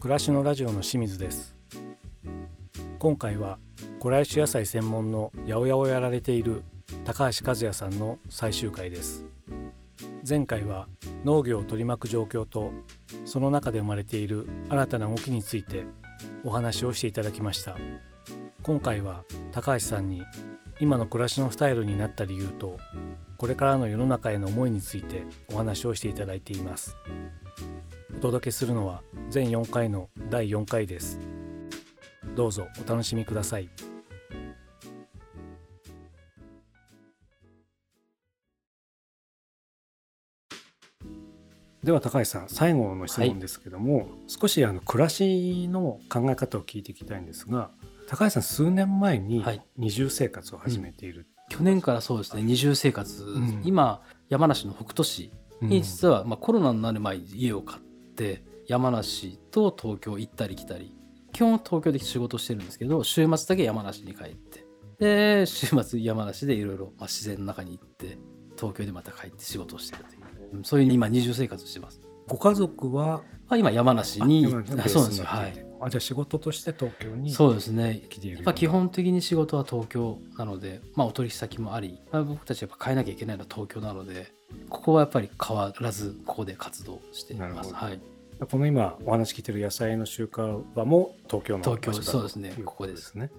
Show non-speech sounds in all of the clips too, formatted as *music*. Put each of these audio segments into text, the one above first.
暮らしのラジオの清水です。今回は小来種野菜専門の八百屋をやられている高橋和也さんの最終回です。前回は農業を取り巻く状況とその中で生まれている新たな動きについてお話をしていただきました。今回は高橋さんに今の暮らしのスタイルになった理由とこれからの世の中への思いについてお話をしていただいています。お届けするのは全4回の第4回です。どうぞお楽しみください。では高橋さん最後の質問ですけども、はい、少しあの暮らしの考え方を聞いていきたいんですが高橋さん数年前に二重生活を始めている、うん、去年からそうですね二重生活、うん、今山梨の北杜市に実は、まあ、コロナになる前に家を買って山梨と東京行ったり来たり。基本東京で仕事してるんですけど週末だけ山梨に帰って。で週末山梨でいろいろ自然の中に行って東京でまた帰って仕事をしてるという。そういう今二重生活してます。ご家族は、まあ、今山梨にそうなんですよはい。あじゃあ仕事として東京にそうですね。やっぱ基本的に仕事は東京なので、まあ、お取引先もあり、まあ、僕たちやっぱ変えなきゃいけないのは東京なのでここはやっぱり変わらずここで活動しています。はいこの今お話聞いてる野菜の集荷場も東京の東京そうですね。ここです。ね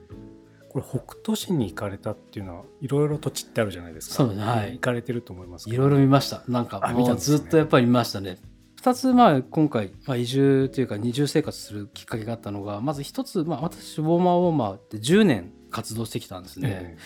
これ北斗市に行かれたっていうのはいろいろ土地ってあるじゃないですか。そうですね。はい。行かれてると思いますいろいろ見ました。なんかもうずっとやっぱり見ましたね。2つまあ今回、まあ、移住というか二重生活するきっかけがあったのがまず1つ、まあ、私ウォーマーウォーマーって10年活動してきたんですね、え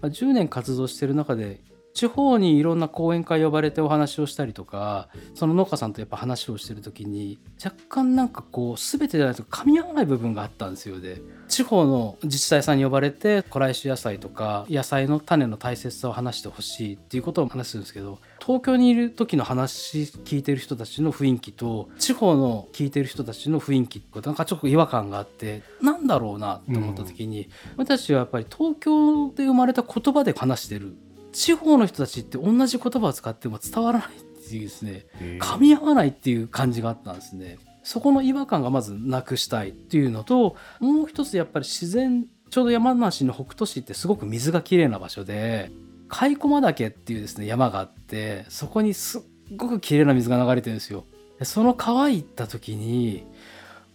ー、まあ、10年活動してる中で地方にいろんな講演会呼ばれてお話をしたりとかその農家さんとやっぱ話をしてる時に若干なんかこう全てじゃないと噛み合わない部分があったんですよで地方の自治体さんに呼ばれて古来種野菜とか野菜の種の大切さを話してほしいっていうことを話するんですけど東京にいる時の話聞いてる人たちの雰囲気と地方の聞いてる人たちの雰囲気ってなんかちょっと違和感があってなんだろうなと思った時に、うん、私たちはやっぱり東京で生まれた言葉で話してる地方の人たちって同じ言葉を使っても伝わらないっていうですね噛み合わないっていう感じがあったんですね。そこの違和感がまずなくしたいっていうのともう一つやっぱり自然ちょうど山梨の北杜市ってすごく水がきれいな場所で甲駒岳っていうですね山があってそこにすっごくきれいな水が流れてるんですよ。その川行った時に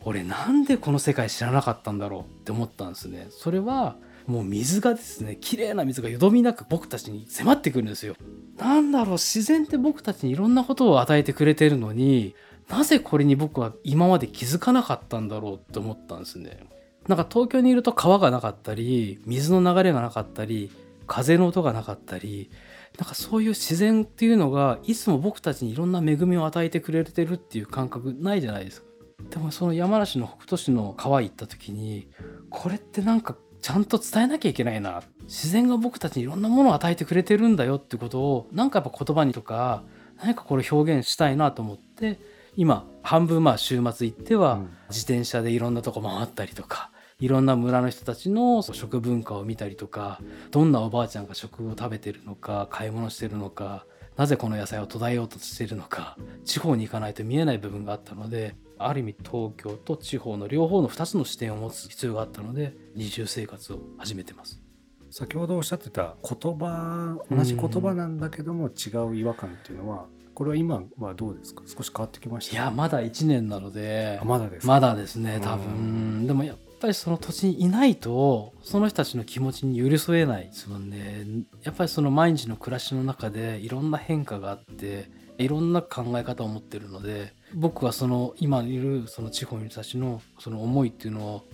俺なんでこの世界知らなかったんだろうって思ったんですね。それはもう水がですね綺麗な水がよどみなく僕たちに迫ってくるんですよ。なんだろう自然って僕たちにいろんなことを与えてくれてるのになぜこれに僕は今まで気づかなかったんだろうって思ったんですね。なんか東京にいると川がなかったり水の流れがなかったり風の音がなかったりなんかそういう自然っていうのがいつも僕たちにいろんな恵みを与えてくれてるっていう感覚ないじゃないですか。でもその山梨の北杜市の川行った時にこれってなんかちゃんと伝えなきゃいけないな。自然が僕たちにいろんなものを与えてくれてるんだよってことをなんかやっぱ言葉にとか何かこれ表現したいなと思って今半分まあ週末行っては自転車でいろんなとこ回ったりとかいろんな村の人たちの食文化を見たりとかどんなおばあちゃんが食を食べてるのか買い物してるのかなぜこの野菜を途絶えようとしているのか地方に行かないと見えない部分があったのである意味東京と地方の両方の2つの視点を持つ必要があったので二重生活を始めてます。先ほどおっしゃってた言葉同じ言葉なんだけども違う違和感っていうのはこれは今はどうですか？少し変わってきました、いやまだ1年なのでまだですまだですね多分。でもやっぱりその土地にいないとその人たちの気持ちに寄り添えないですもんね。やっぱりその毎日の暮らしの中でいろんな変化があっていろんな考え方を持ってるので僕はその今いるその地方の人たちのその思いっていうのを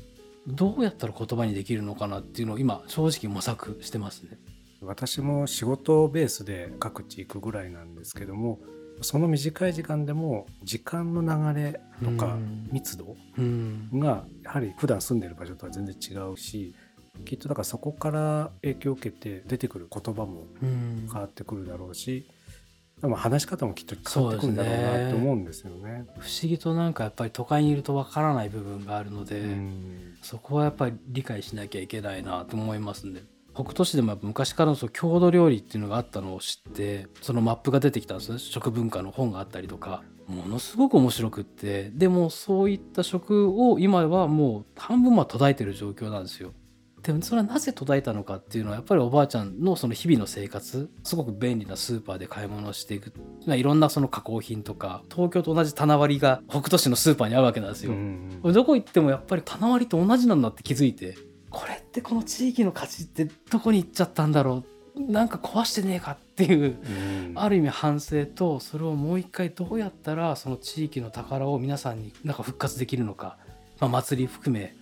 どうやったら言葉にできるのかなっていうのを今正直模索してますね。私も仕事ベースで各地行くぐらいなんですけどもその短い時間でも時間の流れとか密度がやはり普段住んでる場所とは全然違うしきっとだからそこから影響を受けて出てくる言葉も変わってくるだろうしでも話し方もきっと変わってくるんだろうなと思うんですよね、ね、不思議となんかやっぱり都会にいるとわからない部分があるので、そこはやっぱり理解しなきゃいけないなと思いますんで北斗市でも昔からのその郷土料理っていうのがあったのを知ってそのマップが出てきたんですね。食文化の本があったりとか。ものすごく面白くって。でもそういった食を今はもう半分は途絶えてる状況なんですよ。でもそれはなぜ途絶えたのかっていうのはやっぱりおばあちゃんのその日々の生活すごく便利なスーパーで買い物をしていくいろんなその加工品とか東京と同じ棚割りが北斗市のスーパーにあるわけなんですよ。どこ行ってもやっぱり棚割りと同じなんだって気づいてこれってこの地域の価値ってどこに行っちゃったんだろう？なんか壊してねえかっていう、ある意味反省とそれをもう一回どうやったらその地域の宝を皆さんになんか復活できるのか、まあ、祭り含め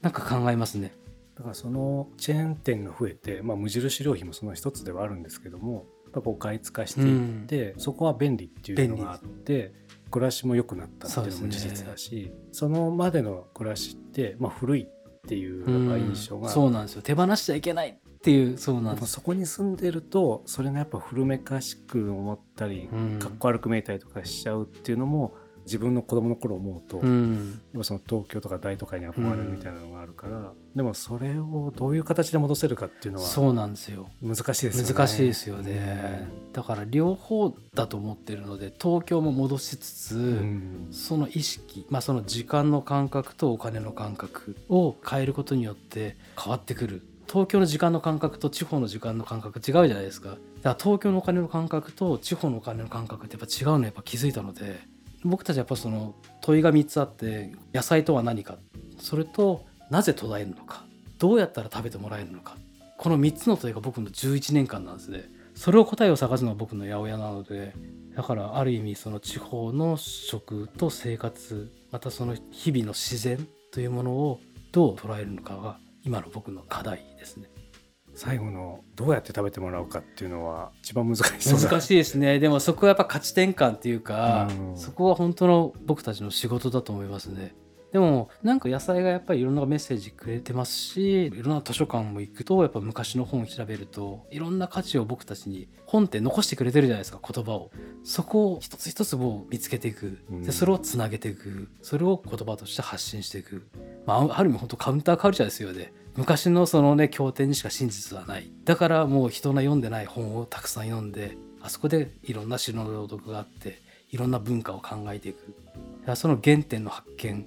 なんか考えますね。だからそのチェーン店が増えて、まあ、無印良品もその一つではあるんですけどもやっぱこう外化していって、うん、そこは便利っていうのがあって暮らしも良くなったっていうのも事実だしそ、ね,、のまでの暮らしって、まあ、古いっていう印象が、うん、そうなんですよ。手放しちゃいけないっていうそうなんです。そこに住んでるとそれがやっぱ古めかしく思ったり、うん、かっこ悪く見えたりとかしちゃうっていうのも自分の子供の頃思うと、うん、その東京とか大都会に憧れるみたいなのがあるから、うん、でもそれをどういう形で戻せるかっていうのはそうなんですよ。難しいですよね。難しいですよね、うん、だから両方だと思ってるので東京も戻しつつ、その意識、まあ、その時間の感覚とお金の感覚を変えることによって変わってくる。東京の時間の感覚と地方の時間の感覚違うじゃないですか。だから東京のお金の感覚と地方のお金の感覚ってやっぱ違うのやっぱ気づいたので僕たちはやっぱその問いが3つあって野菜とは何か。それとなぜ途絶えるのか。どうやったら食べてもらえるのか。この3つの問いが僕の11年間なんですね。それを答えを探すのは僕の八百屋なのでだからある意味その地方の食と生活またその日々の自然というものをどう捉えるのかが今の僕の課題ですね。最後のどうやって食べてもらうかっていうのは一番難しい難しいですね。でもそこはやっぱ価値転換っていうか、うん、そこは本当の僕たちの仕事だと思いますね。でもなんか野菜がやっぱりいろんなメッセージくれてますしいろんな図書館も行くとやっぱ昔の本を調べるといろんな価値を僕たちに本って残してくれてるじゃないですか言葉を。そこを一つ一つを見つけていく。でそれをつなげていく。それを言葉として発信していく、まあ、ある意味本当カウンターカルチャーですよね昔のそのね経典にしか真実はない。だからもう人が読んでない本をたくさん読んであそこでいろんな詩の朗読があっていろんな文化を考えていく。その原点の発見。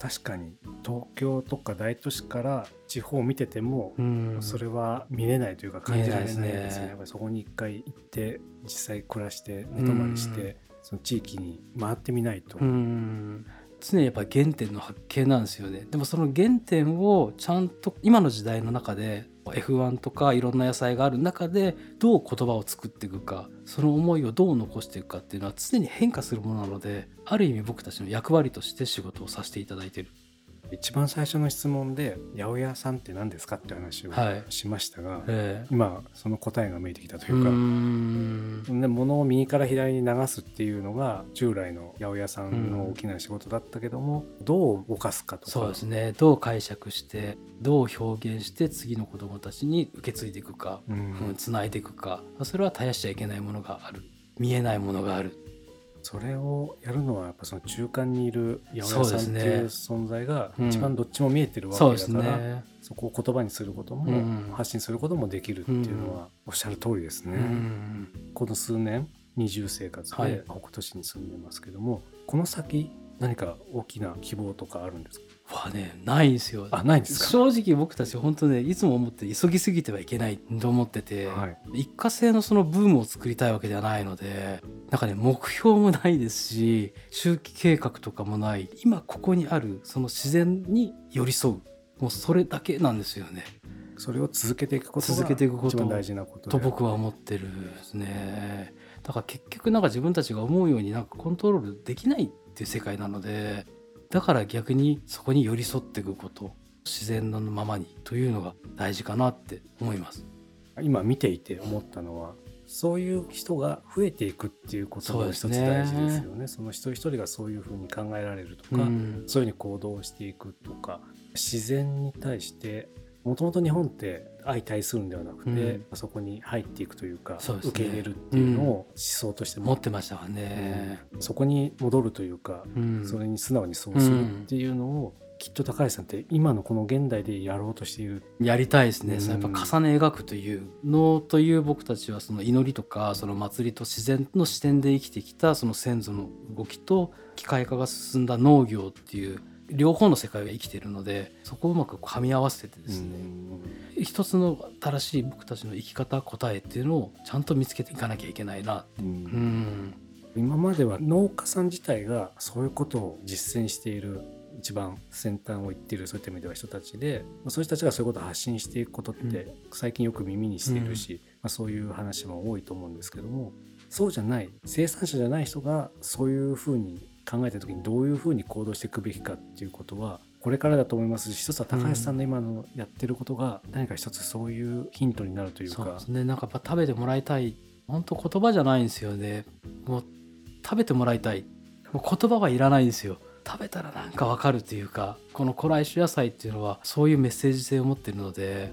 確かに東京とか大都市から地方を見てても、それは見れないというか感じられないですね。すね。やっぱりそこに一回行って実際暮らして寝泊まりして、その地域に回ってみないと。常にやっぱ原点の発見なんですよね。でもその原点をちゃんと今の時代の中で F1 とかいろんな野菜がある中でどう言葉を作っていくかその思いをどう残していくかっていうのは常に変化するものなのである意味僕たちの役割として仕事をさせていただいてる。一番最初の質問で「八百屋さんって何ですか?」って話をしましたが、はいえ。ー、今その答えが見えてきたというかで物を右から左に流すっていうのが従来の八百屋さんの大きな仕事だったけどもどう動かすかとか。そうですね。どう解釈してどう表現して次の子どもたちに受け継いでいくか、うん、つないでいくか。それは絶やしちゃいけないものがある。見えないものがあるそれをやるのはやっぱその中間にいる八百屋さんっていう存在が一番どっちも見えてるわけだから、そね、そこを言葉にすることも、発信することもできるっていうのはおっしゃる通りですね。この数年二重生活で北斗市に住んでますけども、はい、この先何か大きな希望とかあるんですか？はねないんですよ。あないんですか？正直僕たち本当ねいつも思って急ぎすぎてはいけないと思ってて、はい、一過性のそのブームを作りたいわけではないのでなんかね目標もないですし周期計画とかもない今ここにあるその自然に寄り添うもうそれだけなんですよね。それを続けていくこと続けていくこと一番大事なことと僕は思ってるんですね。だから結局なんか自分たちが思うようになんかコントロールできないっていう世界なのでだから逆にそこに寄り添っていくこと自然のままにというのが大事かなって思います。今見ていて思ったのはそういう人が増えていくっていうことが一つ大事ですよね。そ、ね、の一人一人がそういうふうに考えられるとか、うん、そういうふうに行動していくとか自然に対してもともと日本って相対するんではなくて、うん、そこに入っていくというか、ね、受け入れるっていうのを思想として持ってましたわね、うん、そこに戻るというか、うん、それに素直にそうするっていうのをきっと高橋さんって今のこの現代でやろうとしている。やりたいですね、うん。やっぱ重ね描くという能という僕たちはその祈りとかその祭りと自然の視点で生きてきたその先祖の動きと機械化が進んだ農業っていう両方の世界が生きているのでそこをうまく噛み合わせてですね、一つの正しい僕たちの生き方答えっていうのをちゃんと見つけていかなきゃいけないな。うん。うん今までは農家さん自体がそういうことを実践している一番先端を行っているそういった意味では人たちでまあそういう人たちがそういうことを発信していくことって最近よく耳にしているし、まあ、そういう話も多いと思うんですけどもそうじゃない生産者じゃない人がそういうふうに考えた時にどういうふうに行動していくべきかっていうことはこれからだと思いますし一つは高橋さんの今のやってることが何か一つそういうヒントになるというか。そうですね。なんかやっぱ食べてもらいたい。本当言葉じゃないんですよね。もう食べてもらいたい。もう言葉はいらないんですよ。食べたらなんかわかるっていうかこの古来種野菜っていうのはそういうメッセージ性を持ってるので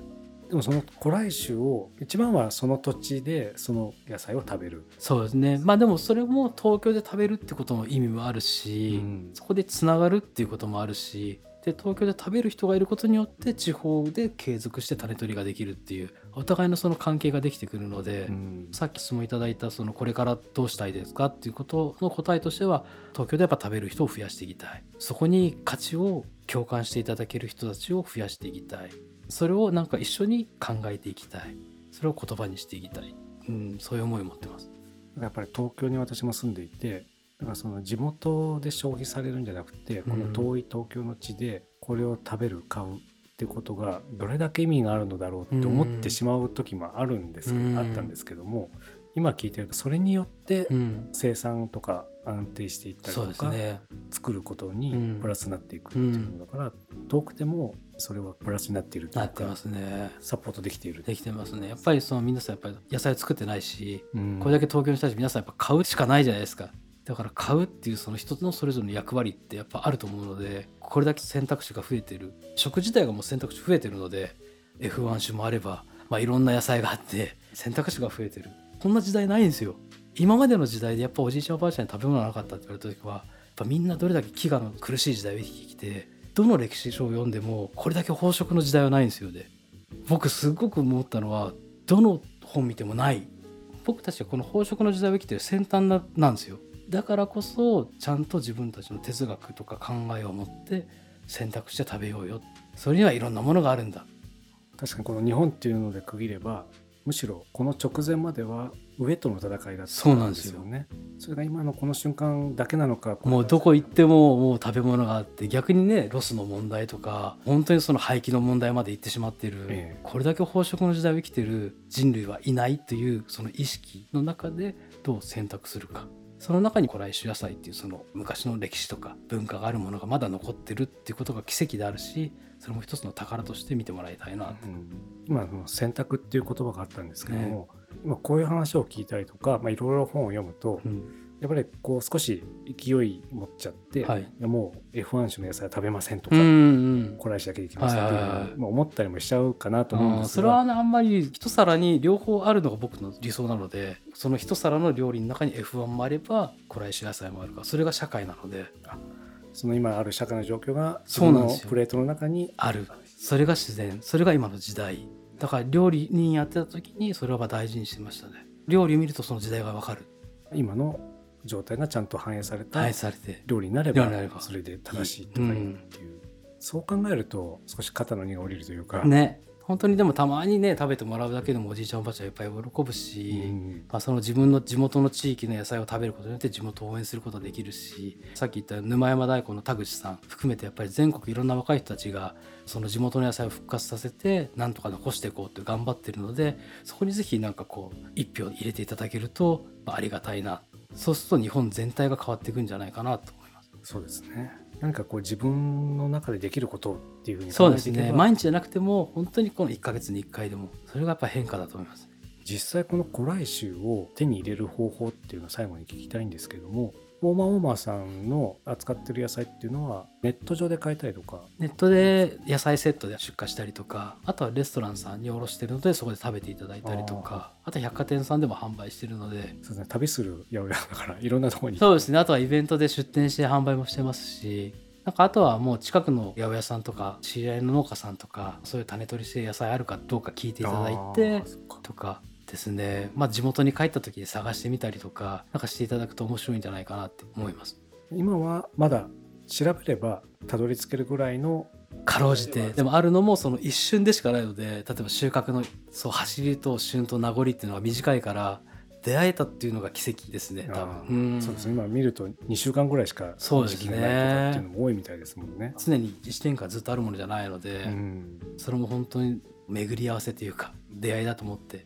でもその古来種を一番はその土地でその野菜を食べる。そうですね。まあでもそれも東京で食べるってことの意味もあるし、うん。そこでつながるっていうこともあるしで東京で食べる人がいることによって地方で継続して種取りができるっていうお互いのその関係ができてくるので、うん。さっき質問いただいたそのこれからどうしたいですかっていうことの答えとしては東京でやっぱ食べる人を増やしていきたい。そこに価値を共感していただける人たちを増やしていきたいそれをなんか一緒に考えていきたい。それを言葉にしていきたい、うん、そういう思いを持ってます。やっぱり東京に私も住んでいてだからその地元で消費されるんじゃなくてこの遠い東京の地でこれを食べる買うってことがどれだけ意味があるのだろうって思ってしまう時もあるんですけど、うん。あったんですけども今聞いてるとそれによってうん。生産とか安定していったりとか、作ることうにん。プラスになっていくっていうのだから、遠くてもそれはプラスになっているなってますね。サポートできている。できてますね。やっぱりその皆さんやっぱり野菜を作ってないしうん。これだけ東京の人たち皆さんやっぱ買うしかないじゃないですか。だから買うっていうその一つのそれぞれの役割ってやっぱあると思うのでこれだけ選択肢が増えてる。食自体がもう選択肢増えてるので F1 種もあれば、まあ、いろんな野菜があって選択肢が増えてる。こんな時代ないんですよ。今までの時代でやっぱおじいちゃんおばあちゃんに食べ物がなかったって言われた時はやっぱみんなどれだけ飢餓の苦しい時代を生きてきてどの歴史書を読んでもこれだけ飽食の時代はないんですよね。僕すごく思ったのはどの本見てもない。僕たちはこの飽食の時代を生きてる先端ななんですよ。だからこそちゃんと自分たちの哲学とか考えを持って選択して食べようよ。それにはいろんなものがあるんだ。確かにこの日本っていうので区切ればむしろこの直前までは上との戦いだったそうなんですよ。ねそれが今のこの瞬間だけなのかもうどこ行ってももう食べ物があって逆にねロスの問題とか本当にその廃棄の問題まで行ってしまってる、ええ。これだけ飽食の時代を生きてる人類はいないというその意識の中でどう選択するかその中に古来種野菜っていうその昔の歴史とか文化があるものがまだ残ってるっていうことが奇跡であるしそれも一つの宝として見てもらいたいなとうん。今の選択っていう言葉があったんですけども、今こういう話を聞いたりとかまあいろいろ本を読むと、うんやっぱりこう少し勢い持っちゃって、はい。もう F1 種の野菜は食べませんとか、うんうんだけでいきますっていまあ思ったりもしちゃうかなと思うんですがそれはねあんまり一皿に両方あるのが僕の理想なのでその一皿の料理の中に F1 もあれば古来種野菜もあるからそれが社会なので。その今ある社会の状況がそうなんですよ。自分のプレートの中にある。それが自然。それが今の時代。だから料理人やってた時にそれは大事にしてましたね。料理を見るとその時代がわかる。今の状態がちゃんと反映された料理になればそれで正しいとかいいっていう、そう考えると少し肩の荷が下りるというか、ね。本当にでもたまにね食べてもらうだけでもおじいちゃんおばあちゃんいっぱい喜ぶし、うん。まあ、その自分の地元の地域の野菜を食べることによって地元を応援することができるしさっき言った沼山大根の田口さん含めてやっぱり全国いろんな若い人たちがその地元の野菜を復活させてなんとか残していこうって頑張ってるのでそこにぜひなんかこう一票入れていただけると、まあ、ありがたいなそうすると日本全体が変わっていくんじゃないかなと思います。そうですね何かこう自分の中でできることっていうふうにそうですね毎日じゃなくても本当にこの1ヶ月に1回でもそれがやっぱ変化だと思います。実際この古来種を手に入れる方法っていうのを最後に聞きたいんですけどもウォーマーウォーマーさんの扱ってる野菜っていうのはネット上で買えたりとか？ネットで野菜セットで出荷したりとかあとはレストランさんに卸してるのでそこで食べていただいたりとかあと百貨店さんでも販売してるので。そうですね旅する八百屋だから *laughs* いろんなところに。そうですね。あとはイベントで出店して販売もしてますしなんかあとはもう近くの八百屋さんとか知り合いの農家さんとかそういう種取りして野菜あるかどうか聞いていただいてとかですね。まあ地元に帰った時に探してみたりとかなんかしていただくと面白いんじゃないかなって思います。今はまだ調べればたどり着けるぐらいのかろうじて。でもあるのもその一瞬でしかないので例えば収穫のそう走りと旬と名残っていうのが短いから出会えたっていうのが奇跡ですね多分。そうですね。今見ると2週間ぐらいしかそうですね。っていうのも多いみたいですもんね。常に1年間ずっとあるものじゃないので、それも本当に巡り合わせというか出会いだと思って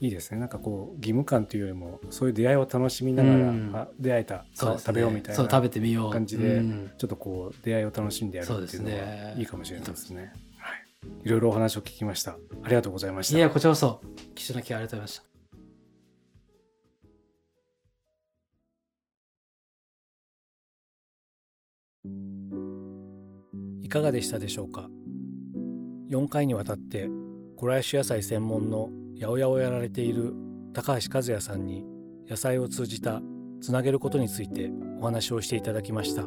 いいですねなんかこう義務感というよりもそういう出会いを楽しみながら、うん、あ出会えたそう、ね、食べようみたいな食べてみよう感じで、うん、ちょっとこう出会いを楽しんでやるっていうのは、いいかもしれないですね。はい、いろいろお話を聞きました。ありがとうございました。いやこちらこそ貴重な機会ありがとうございました。いかがでしたでしょうか？4回にわたって小林野菜専門の八百屋をやられている高橋和也さんに野菜を通じたつなげることについてお話をしていただきました。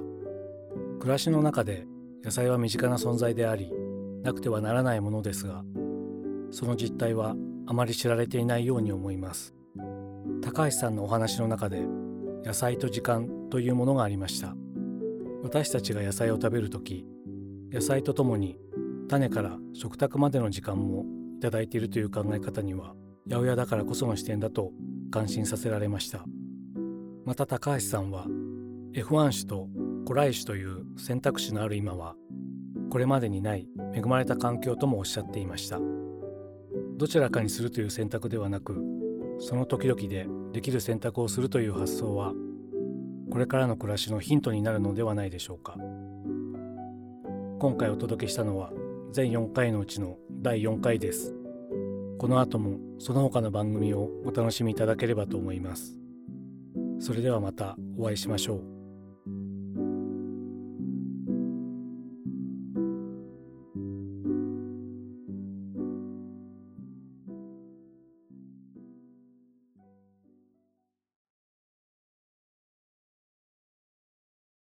暮らしの中で野菜は身近な存在でありなくてはならないものですがその実態はあまり知られていないように思います。高橋さんのお話の中で野菜と時間というものがありました。私たちが野菜を食べる時野菜とともに種から食卓までの時間もただいているという考え方には八百屋だからこその視点だと感心させられました。また高橋さんは F1 種と古来種という選択肢のある今はこれまでにない恵まれた環境ともおっしゃっていました。どちらかにするという選択ではなくその時々でできる選択をするという発想はこれからの暮らしのヒントになるのではないでしょうか。今回お届けしたのは全4回のうちの第4回です。この後もその他の番組をお楽しみいただければと思います。それではまたお会いしましょう。